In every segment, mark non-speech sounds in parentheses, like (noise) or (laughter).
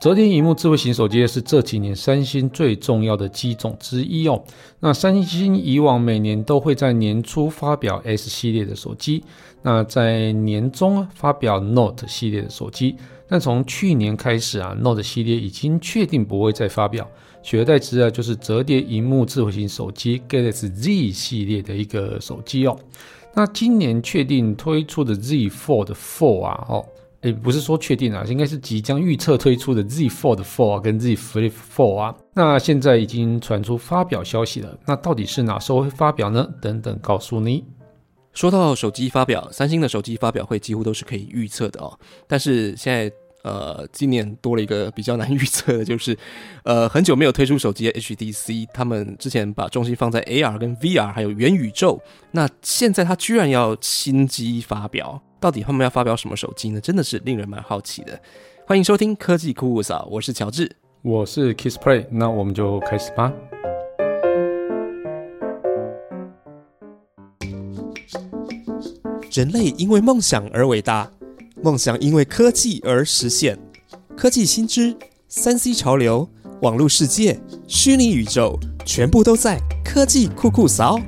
折叠荧幕智慧型手机是这几年三星最重要的机种之一哦。那三星以往每年都会在年初发表 S 系列的手机，那在年中发表 Note 系列的手机。但从去年开始啊，Note 系列已经确定不会再发表，取而代之啊就是折叠荧幕智慧型手机 Galaxy Z 系列的一个手机哦。那今年确定推出的 Z Fold 4啊，哦，诶，不是说确定啊，应该是即将预测推出的 Z Fold 4啊，跟 Z Flip 4啊。那现在已经传出发表消息了，那到底是哪时候会发表呢？等等，告诉你。说到手机发表，三星的手机发表会几乎都是可以预测的哦。但是现在，呃，今年多了一个比较难预测的，就是，呃，很久没有推出手机的 HTC，他们之前把重心放在 AR 跟 VR 还有元宇宙，那现在他居然要新机发表，到底他们要发表什么手机呢？真的是令人蛮好奇的。欢迎收听科技酷酷嫂，我是乔治，我是 Kiss Play，那我们就开始吧。人类因为梦想而伟大，梦想因为科技而实现。科技新知、三 C 潮流、网络世界、虚拟宇宙，全部都在科技酷酷扫。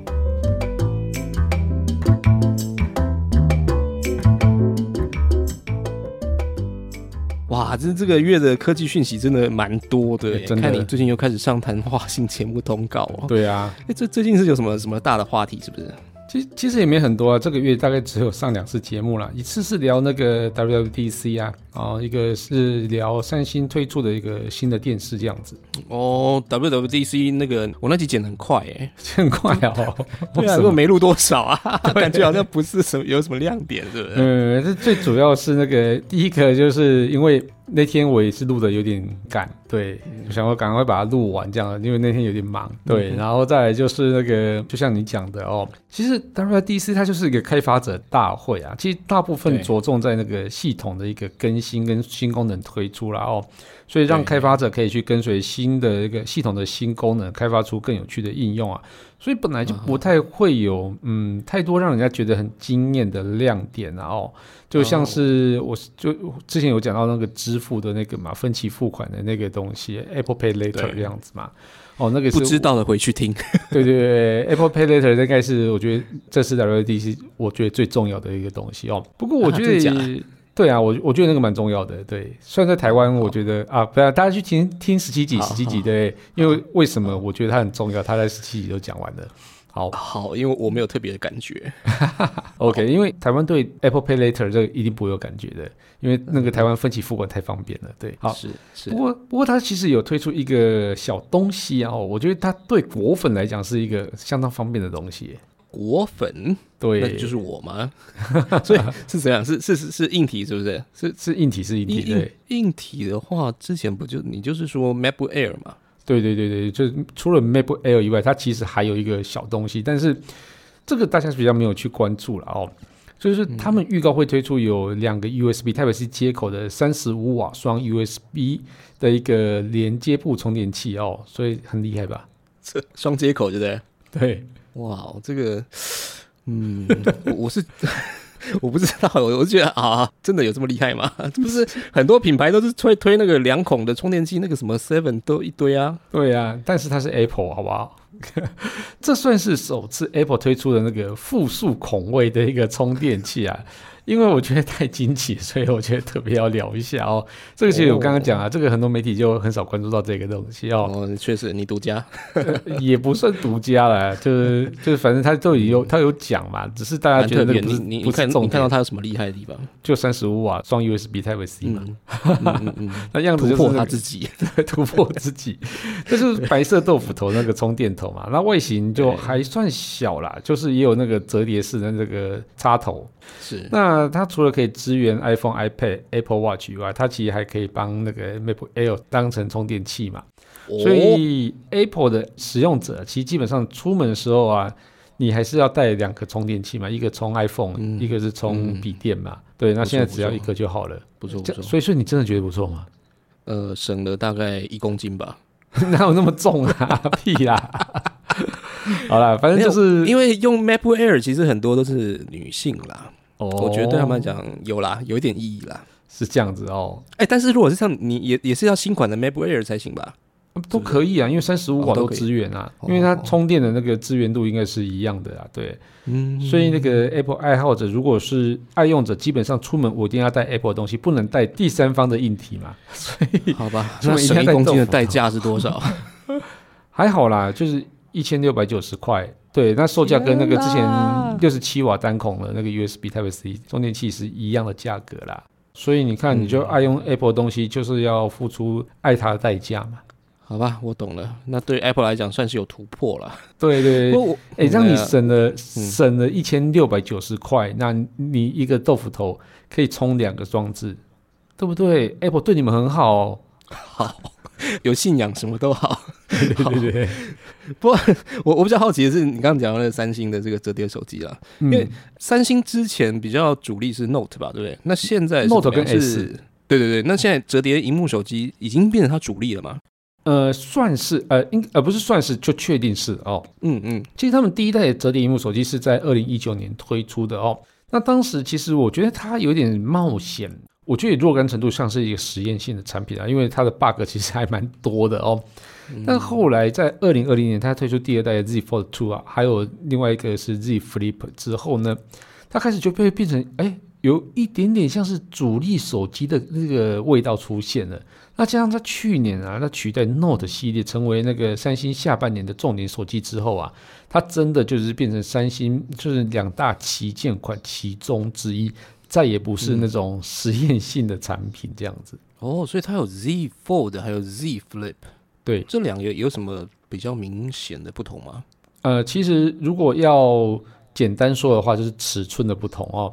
哇，这这个月的科技讯息真的蛮多的。看你最近又开始上谈话性节目通告哦。对啊，哎，这最近是有什么什么大的话题？是不是？其实其实也没很多啊，这个月大概只有上两次节目啦，一次是聊那个 WWDC 啊，哦，一个是聊三星推出的一个新的电视这样子。哦，WWDC 那个我那集剪的很快哎，(laughs) 很快哦，(laughs) 对啊，果没录多少啊，(laughs) 感觉好像不是什么有什么亮点，是不是？嗯，这最主要是那个第一个就是因为。那天我也是录的有点赶，对，想要赶快把它录完这样，因为那天有点忙，对，然后再来就是那个，就像你讲的哦，其实 WDC 它就是一个开发者大会啊，其实大部分着重在那个系统的一个更新跟新功能推出了哦，所以让开发者可以去跟随新的一个系统的新功能，开发出更有趣的应用啊。所以本来就不太会有，嗯，太多让人家觉得很惊艳的亮点啊，哦，就像是我就之前有讲到那个支付的那个嘛，分期付款的那个东西，Apple Pay Later 这样子嘛，哦，那个不知道的回去听，(laughs) 对对对，Apple Pay Later 应该是我觉得这是 WDC 我觉得最重要的一个东西哦，不过我觉得。对啊，我我觉得那个蛮重要的。对，虽然在台湾，我觉得啊，不要大家去听听十七集、十七集，对，因为为什么我觉得它很重要？它在十七集都讲完了。好好，因为我没有特别的感觉。(laughs) OK，因为台湾对 Apple Pay Later 这个一定不会有感觉的，因为那个台湾分期付款太方便了。对，好是是。不过不过它其实有推出一个小东西啊，我觉得它对果粉来讲是一个相当方便的东西。果粉，对，那就是我吗？(laughs) 所以是怎样？是是是是硬体，是不是？是是硬体，是硬体。对，硬体的话，之前不就你就是说 MacBook Air 嘛？对对对对，就是除了 MacBook Air 以外，它其实还有一个小东西，但是这个大家比较没有去关注了哦。就是他们预告会推出有两个 USB Type-C 接口的三十五瓦双 USB 的一个连接部充电器哦，所以很厉害吧？这双接口，对不对？对。哇，这个，嗯，我是 (laughs) 我不知道，我我觉得啊，真的有这么厉害吗？(laughs) 这不是很多品牌都是推推那个两孔的充电器，那个什么 Seven 都一堆啊。对啊，但是它是 Apple，好不好？(laughs) 这算是首次 Apple 推出的那个复数孔位的一个充电器啊。因为我觉得太惊奇，所以我觉得特别要聊一下哦。(laughs) 这个其实我刚刚讲啊，这个很多媒体就很少关注到这个东西哦。哦，确实你独家，(laughs) 也不算独家了，就是就是反正他都有他有讲嘛，只是大家觉得你你你看你看到他有什么厉害的地方？就三十五瓦双 USB Type C 嘛，(laughs) 那样子突破他自己，突破自己，就是白色豆腐头那个充电头嘛。那外形就还算小啦，就是也有那个折叠式的这个插头。是那。它除了可以支援 iPhone、iPad、Apple Watch 以外，它其实还可以帮那个 MacBook Air 当成充电器嘛。所以 Apple 的使用者其实基本上出门的时候啊，你还是要带两个充电器嘛，一个充 iPhone，一个是充笔电嘛。对，那现在只要一个就好了，不错不错。所以说你真的觉得不错吗？呃，省了大概一公斤吧。(laughs) 哪有那么重啊？(laughs) 屁啦！(laughs) 好啦，反正就是因为用 MacBook Air，其实很多都是女性啦。哦，我觉得对他们来讲有啦，有一点意义啦。是这样子哦，哎、但是如果是像你也也是要新款的 MacBook Air 才行吧？都可以啊，因为三十五瓦都支援啊，哦因为它充电的那个支援度应该是一样的啊，对，嗯，所以那个 Apple 爱好者如果是爱用者，基本上出门我一定要带 Apple 的东西，不能带第三方的硬体嘛，所 (laughs) 以好吧，(laughs) 那一公斤的代价是多少？还好啦，就是一千六百九十块，对，那售价跟那个之前六十七瓦单孔的那个 USB Type C 充电器是一样的价格啦。所以你看，你就爱用 Apple 的东西，就是要付出爱它的代价嘛。好吧，我懂了。那对 Apple 来讲算是有突破了。对对对，不过我哎、让你呃省了省了一千六百九十块，那你一个豆腐头可以充两个装置，对不对？Apple 对你们很好哦。好有信仰什么都好。对对对，(laughs) 不过我我比较好奇的是，你刚刚讲到的三星的这个折叠手机啦，因为三星之前比较主力是 Note 吧，对不对？那现在 Note 跟 S 对对对，那现在折叠荧幕手机已经变成它主力了嘛？呃算是呃应呃不是算是就确定是哦。嗯嗯，其实他们第一代的折叠荧幕手机是在二零一九年推出的哦。那当时其实我觉得它有点冒险，我觉得若干程度像是一个实验性的产品啊，因为它的 bug 其实还蛮多的哦。但后来在二零二零年，它推出第二代的 Z Fold Two 啊，还有另外一个是 Z Flip 之后呢，它开始就被变成哎，有一点点像是主力手机的那个味道出现了。那加上它去年啊，它取代 Note 系列成为那个三星下半年的重点手机之后啊，它真的就是变成三星就是两大旗舰款其中之一，再也不是那种实验性的产品这样子。哦，所以它有 Z Fold 还有 Z Flip，对，这两个有什么比较明显的不同吗？呃，其实如果要简单说的话，就是尺寸的不同哦。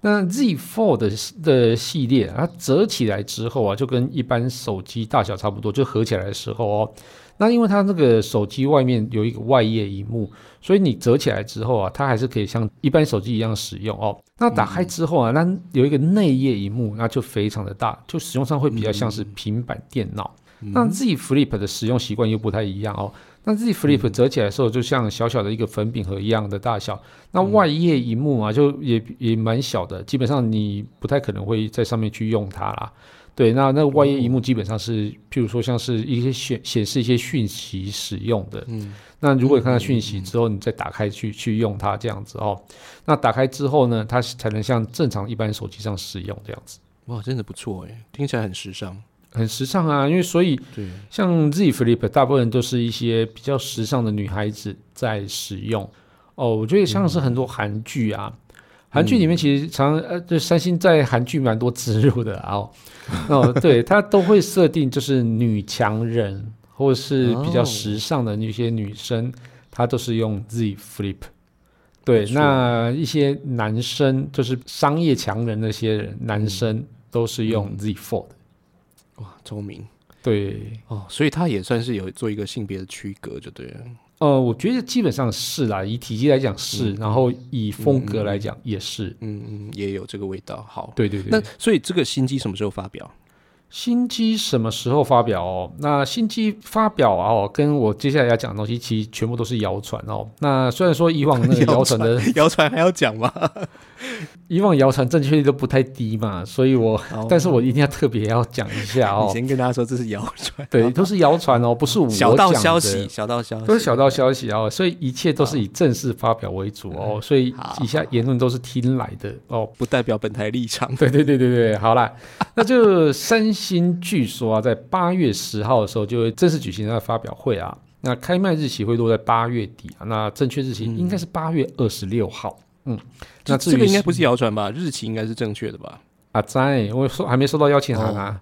那 Z Fold 的的系列，它折起来之后啊，就跟一般手机大小差不多，就合起来的时候哦。那因为它那个手机外面有一个外页荧幕，所以你折起来之后啊，它还是可以像一般手机一样使用哦。那打开之后啊，那有一个内页荧幕，那就非常的大，就使用上会比较像是平板电脑。那 Z Flip 的使用习惯又不太一样哦。那 Z Flip 折起来的时候，就像小小的一个粉饼盒一样的大小。那外页荧幕啊，就也也蛮小的，基本上你不太可能会在上面去用它啦。对，那那个外页荧幕基本上是，譬如说像是一些显显示一些讯息使用的。嗯，那如果你看到讯息之后，你再打开去去用它这样子哦。那打开之后呢，它才能像正常一般手机上使用这样子，哇，真的不错哎，听起来很时尚。很时尚啊。因为所以对，像 Z Flip 大部分都是一些比较时尚的女孩子在使用哦。我觉得像是很多韩剧啊，韩剧里面其实常呃，就三星在韩剧蛮多植入的啊哦。(laughs) 哦，对，它都会设定就是女强人或是比较哦时尚的那些女生，她都是用 Z Flip。对那一些男生就是商业强人那些人，男生都是用 Z Fold。哇，聪明对，哦，所以他也算是有做一个性别的区隔，就对了。呃，我觉得基本上是啦，以体积来讲是，然后以风格来讲也是。嗯嗯，也有这个味道。好，对对对。那所以这个新机什么时候发表？新机什么时候发表哦？那新机发表啊哦，跟我接下来要讲的东西其实全部都是谣传哦。那虽然说以往那个 (laughs) 谣传的，谣传还要讲吗？(laughs) 以往谣传正确率都不太低嘛，所以我，(laughs) 但是我一定要特别要讲一下你哦。先跟大家说这是谣传，对，都是谣传哦，不是我小道消息，小道消息都是小道消息哦，所以一切都是以正式发表为主哦，所以以下言论都是听来的哦，不代表本台立场。对对对对对，好啦，那就三星据说啊，在八月十号的时候就会正式举行它的发表会啊。那开卖日期会落在八月底啊，那正确日期应该是八月二十六号。嗯，那这个应该不是谣传吧？日期应该是正确的吧？啊，在我收还没收到邀请函啊，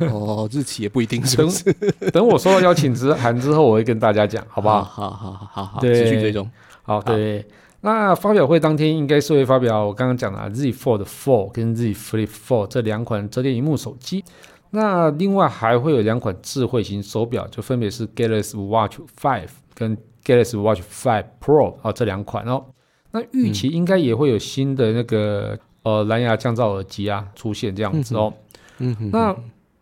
哦，日期也不一定，是不等是？等我收到邀请之函之后，我会跟大家讲，好不好？好好好好好，对持续追踪。好，对。那发表会当天应该是会发表我刚刚讲的啊 Z Fold 4跟 Z Flip Four 这两款折叠荧幕手机。那另外还会有两款智慧型手表，就分别是 Galaxy Watch Five 跟 Galaxy Watch Five Pro 啊这两款哦。那预期应该也会有新的那个呃蓝牙降噪耳机啊出现这样子哦。嗯哼，那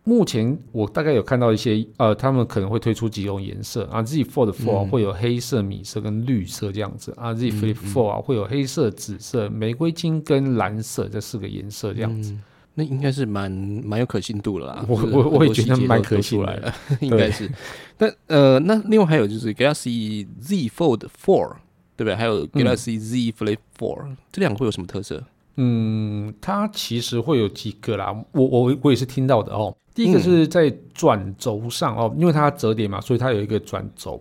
目前我大概有看到一些，呃，他们可能会推出几种颜色啊，Z Fold Four 嗯会有黑色、米色跟绿色这样子啊，Z Flip Four 啊会有黑色、紫色、玫瑰金跟蓝色这四个颜色这样子。嗯那应该是蛮蛮有可信度了啦。我我我也觉得蛮可信的 (laughs) (laughs) 应该是。那呃，那另外还有就是 Galaxy Z Fold Four，对不对？还有 Galaxy Z Flip Four，、这两个会有什么特色？嗯，它其实会有几个啦，我我我也是听到的哦。第一个是在转轴上哦，因为它折叠嘛，所以它有一个转轴。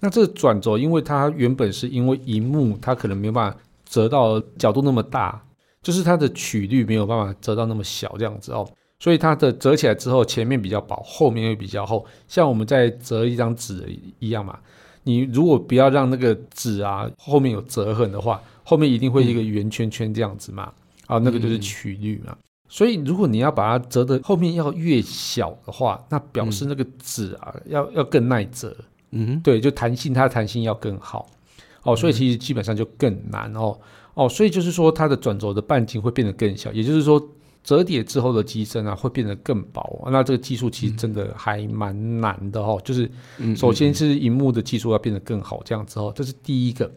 那这个转轴，因为它原本是因为荧幕它可能没有办法折到角度那么大，就是它的曲率没有办法折到那么小这样子哦，所以它的折起来之后，前面比较薄，后面会比较厚，像我们在折一张纸一样嘛。你如果不要让那个纸啊后面有折痕的话，后面一定会一个圆圈圈这样子嘛，啊，那个就是曲率嘛。所以如果你要把它折的后面要越小的话，那表示那个纸啊、要要更耐折，嗯对，就弹性它的弹性要更好。哦，所以其实基本上就更难哦。哦，所以就是说它的转轴的半径会变得更小，也就是说折叠之后的机身啊会变得更薄，那这个技术其实真的还蛮难的哦，就是嗯首先是荧幕的技术要变得更好，这样之后，这是第一个。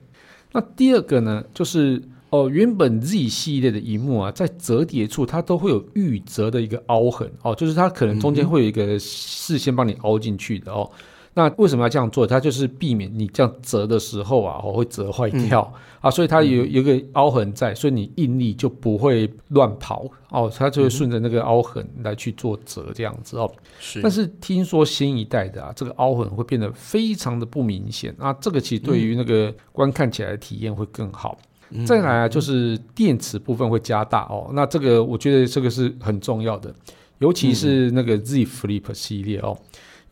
那第二个呢，就是哦，原本 Z 系列的荧幕啊，在折叠处它都会有预折的一个凹痕哦，就是它可能中间会有一个事先帮你凹进去的哦。那为什么要这样做？它就是避免你这样折的时候啊，哦会折坏掉、啊，所以它有有一个凹痕在，所以你应力就不会乱跑哦，它就会顺着那个凹痕来去做折这样子哦。是，但是听说新一代的啊，这个凹痕会变得非常的不明显啊，这个其实对于那个观看起来的体验会更好。嗯再来啊，就是电池部分会加大哦，那这个我觉得这个是很重要的，尤其是那个 Z Flip 系列哦。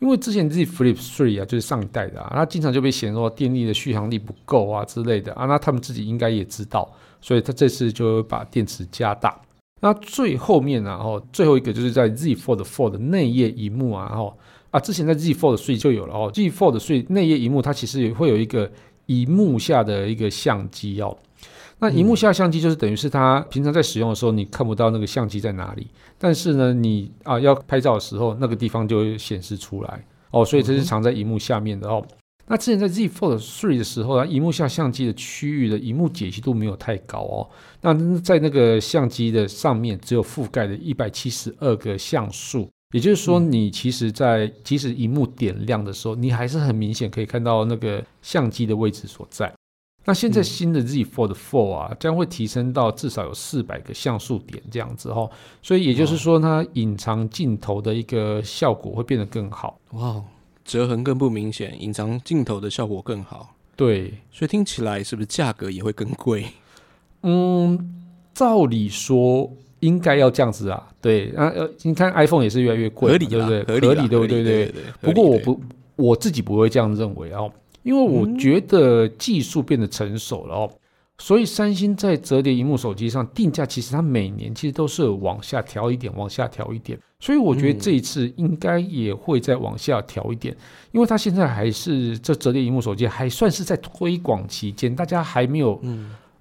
因为之前 Z Flip Three 啊，就是上一代的啊，它经常就被嫌说电力的续航力不够啊之类的啊，那他们自己应该也知道，所以他这次就把电池加大。那最后面啊，哦，最后一个就是在 Z Fold Four 的内页荧幕啊，哦啊，之前在 Z Fold 3就有了哦，Z Fold 3内页荧幕它其实也会有一个荧幕下的一个相机哦。那荧幕下相机就是等于是它平常在使用的时候，你看不到那个相机在哪里，但是呢，你啊要拍照的时候，那个地方就会显示出来哦，所以这是藏在荧幕下面的哦。那之前在 Z Fold 3的时候啊，荧幕下相机的区域的荧幕解析度没有太高哦。那在那个相机的上面只有覆盖了一百七十二个像素，也就是说，你其实在即使荧幕点亮的时候，你还是很明显可以看到那个相机的位置所在。那现在新的 Z Fold 4啊，将会提升到至少有四百个像素点这样子哦，所以也就是说，它隐藏镜头的一个效果会变得更好。哇，折痕更不明显，隐藏镜头的效果更好，对，所以听起来是不是价格也会更贵？嗯，照理说应该要这样子啊。对，啊呃，你看 iPhone 也是越来越贵，合理啦对不对？合理对不对？对。对对。不过我不，我自己不会这样认为哦，因为我觉得技术变得成熟了哦，所以三星在折叠荧幕手机上定价，其实它每年其实都是往下调一点，往下调一点，所以我觉得这一次应该也会再往下调一点，因为它现在还是这折叠荧幕手机还算是在推广期间，大家还没有，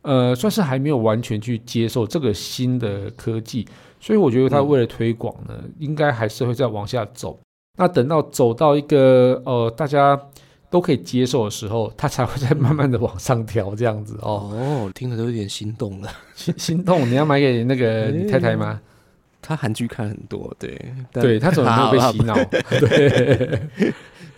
呃，算是还没有完全去接受这个新的科技，所以我觉得它为了推广呢，应该还是会再往下走。那等到走到一个呃大家都可以接受的时候，它才会再慢慢的往上调，这样子哦。哦，听着都有点心动了。心心动，你要买给那个 (laughs) 你太太吗？他韩剧看很多，对，对他怎么没有被洗脑？(laughs) 对，(laughs)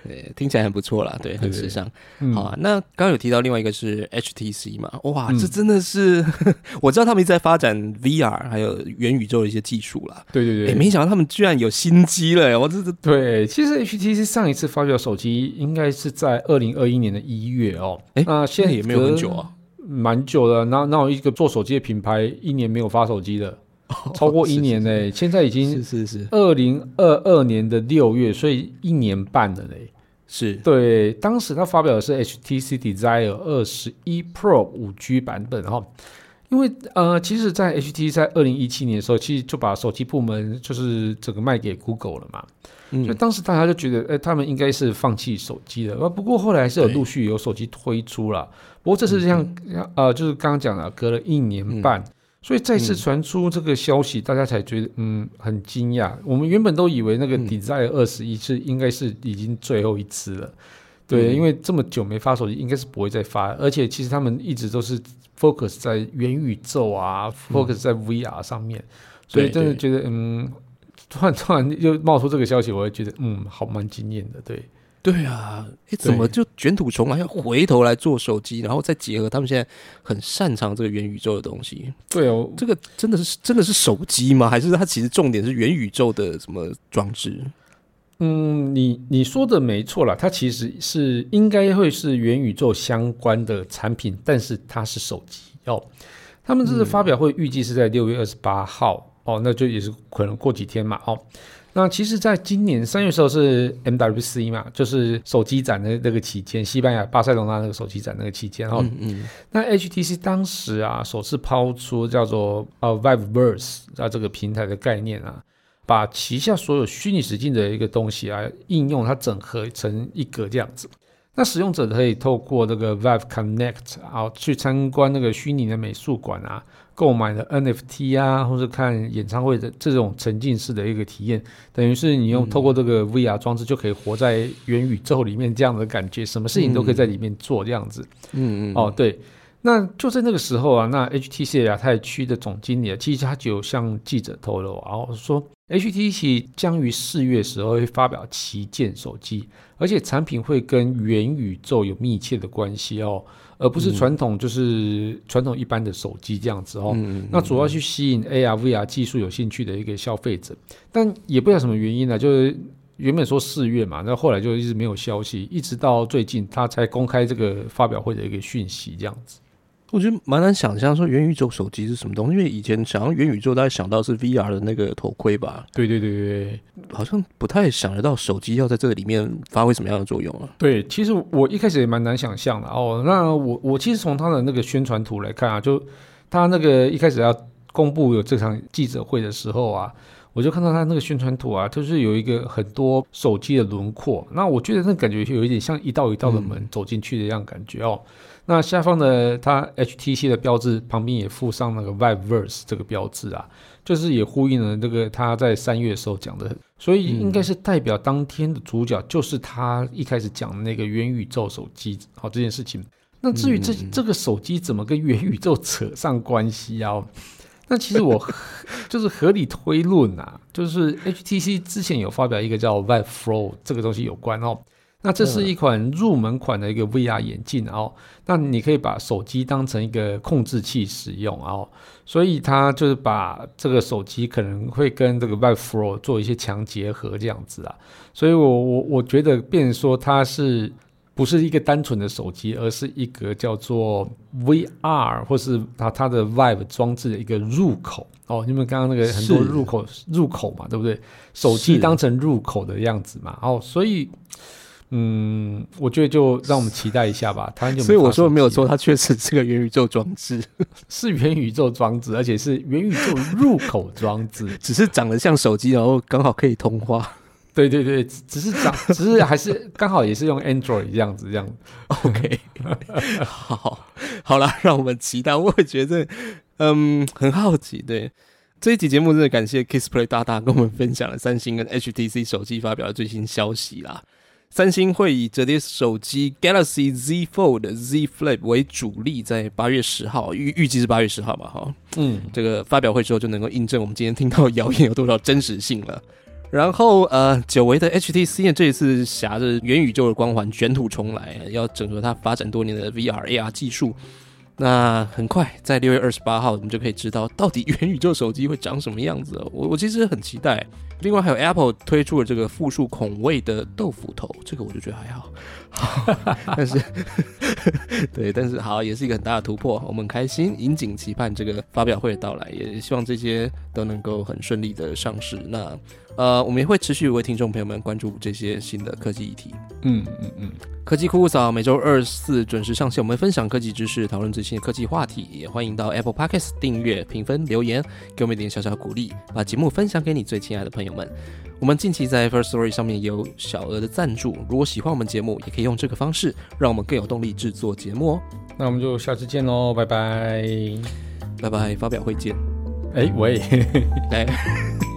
对，听起来很不错啦，对，很时尚。嗯好啊，那刚刚有提到另外一个是 HTC 嘛，哇，嗯。这真的是 (laughs) 我知道他们一直在发展 VR 还有元宇宙的一些技术啦，对，对对。对，没想到他们居然有新机了，我这这。对，其实 HTC 上一次发表手机应该是在二零二一年的一月哦，哎那现在也没有很久啊，蛮久了。那那有一个做手机的品牌一年没有发手机的，超过一年嘞，现在已经是是是。二零二二年的六月，所以一年半了嘞。是，对，当时他发表的是 HTC Desire 二十一 Pro 五 G 版本哈，因为呃，其实，在 HTC 在二零一七年的时候，其实就把手机部门就是整个卖给 Google 了嘛，嗯。所以嗯当时大家就觉得，哎、他们应该是放弃手机了。呃，不过后来是有陆续有手机推出了，不过这次像、呃，就是刚刚讲了，隔了一年半。所以再次传出这个消息，大家才觉得嗯很惊讶。我们原本都以为那个 Desire 二十一是应该是已经最后一次了，对，因为这么久没发手机，应该是不会再发。而且其实他们一直都是 focus 在元宇宙啊，focus 在 VR 上面，所以真的觉得嗯，突然突然又冒出这个消息，我会觉得嗯，好蛮惊艳的，对。对啊，哎，怎么就卷土重来，要回头来做手机，然后再结合他们现在很擅长这个元宇宙的东西？对哦，这个真的是真的是手机吗？还是它其实重点是元宇宙的什么装置？嗯，你你说的没错啦，它其实是应该会是元宇宙相关的产品，但是它是手机哦。他们这次发表会预计是在六月二十八号哦，那就也是可能过几天嘛哦。那其实，在今年三月时候是 MWC 嘛，就是手机展的那个期间，西班牙巴塞罗那那个手机展那个期间哈。嗯。那 HTC 当时啊，首次抛出叫做呃 Viveverse 啊这个平台的概念啊，把旗下所有虚拟实境的一个东西啊应用，它整合成一个这样子。那使用者可以透过这个 Vive Connect 啊，去参观那个虚拟的美术馆啊。购买的 NFT 啊，或者看演唱会的这种沉浸式的一个体验，等于是你用透过这个 VR 装置就可以活在元宇宙里面这样的感觉，什么事情都可以在里面做这样子。嗯嗯。哦，对，那就在那个时候啊，那 HTC 亚太区的总经理其实他就向记者透露，然后说 HTC 将于四月时候会发表旗舰手机，而且产品会跟元宇宙有密切的关系哦。而不是传统，就是传统一般的手机这样子哦。那主要去吸引 AR、VR 技术有兴趣的一个消费者，但也不知道什么原因呢，就是原本说四月嘛，那后来就一直没有消息，一直到最近他才公开这个发表会的一个讯息这样子。我觉得蛮难想象说元宇宙手机是什么东西，因为以前想要元宇宙，大家想到是 VR 的那个头盔吧？对对对对，好像不太想得到手机要在这个里面发挥什么样的作用啊？对，其实我一开始也蛮难想象的哦。那我我其实从他的那个宣传图来看啊，就他那个一开始要公布有这场记者会的时候啊，我就看到他那个宣传图啊，就是有一个很多手机的轮廓。那我觉得那感觉有一点像一道一道的门走进去的样感觉哦。那下方的它 HTC 的标志旁边也附上那个 Viveverse 这个标志啊，就是也呼应了这个他在三月的时候讲的，所以应该是代表当天的主角就是他一开始讲的那个元宇宙手机好这件事情。那至于这这个手机怎么跟元宇宙扯上关系啊？那其实我就是合理推论啊，就是 HTC 之前有发表一个叫 Vive Flow 这个东西有关哦。那这是一款入门款的一个 VR 眼镜哦，那你可以把手机当成一个控制器使用哦，所以它就是把这个手机可能会跟这个 Vive Pro 做一些强结合这样子啊，所以我我我觉得，变说它是不是一个单纯的手机，而是一个叫做 VR 或是它它的 Vive 装置的一个入口哦，因为刚刚那个很多入口入口嘛，对不对？手机当成入口的样子嘛，哦，所以。嗯，我觉得就让我们期待一下吧。他所以我说没有错，它确实是个元宇宙装置，是元宇宙装置，而且是元宇宙入口装置，(laughs) 只是长得像手机，然后刚好可以通话。对对对，只是长，(laughs) 只是还是刚好也是用 Android 这样子，这样。OK，(laughs) 好，好了，让我们期待。我也觉得，嗯，很好奇。对这一集节目，真的感谢 Kissplay 大大跟我们分享了三星跟 HTC 手机发表的最新消息啦。三星会以折叠手机 Galaxy Z Fold、Z Flip 为主力，在八月十号预预计是八月十号吧，哈，嗯，这个发表会之后就能够印证我们今天听到谣言有多少真实性了。然后呃，久违的 HTC 这一次挟着元宇宙的光环卷土重来，要整合它发展多年的 VR AR 技术。那很快在六月二十八号，我们就可以知道到底元宇宙手机会长什么样子。我我其实很期待。另外还有 Apple 推出了这个复数孔位的豆腐头，这个我就觉得还好。(laughs) 但是，(laughs) 对，但是好，也是一个很大的突破，我们开心，引颈期盼这个发表会的到来，也希望这些都能够很顺利的上市。那呃，我们也会持续为听众朋友们关注这些新的科技议题。嗯嗯嗯，科技酷酷嫂每周二四准时上线，我们分享科技知识，讨论最新的科技话题，也欢迎到 Apple Podcast 订阅、评分、留言，给我们一点小小鼓励，把节目分享给你最亲爱的朋友们。我们近期在 First Story 上面有小额的赞助，如果喜欢我们节目，也可以用这个方式，让我们更有动力制作节目哦。那我们就下次见喽，拜拜。拜拜，发表会见。哎喂，来。(laughs)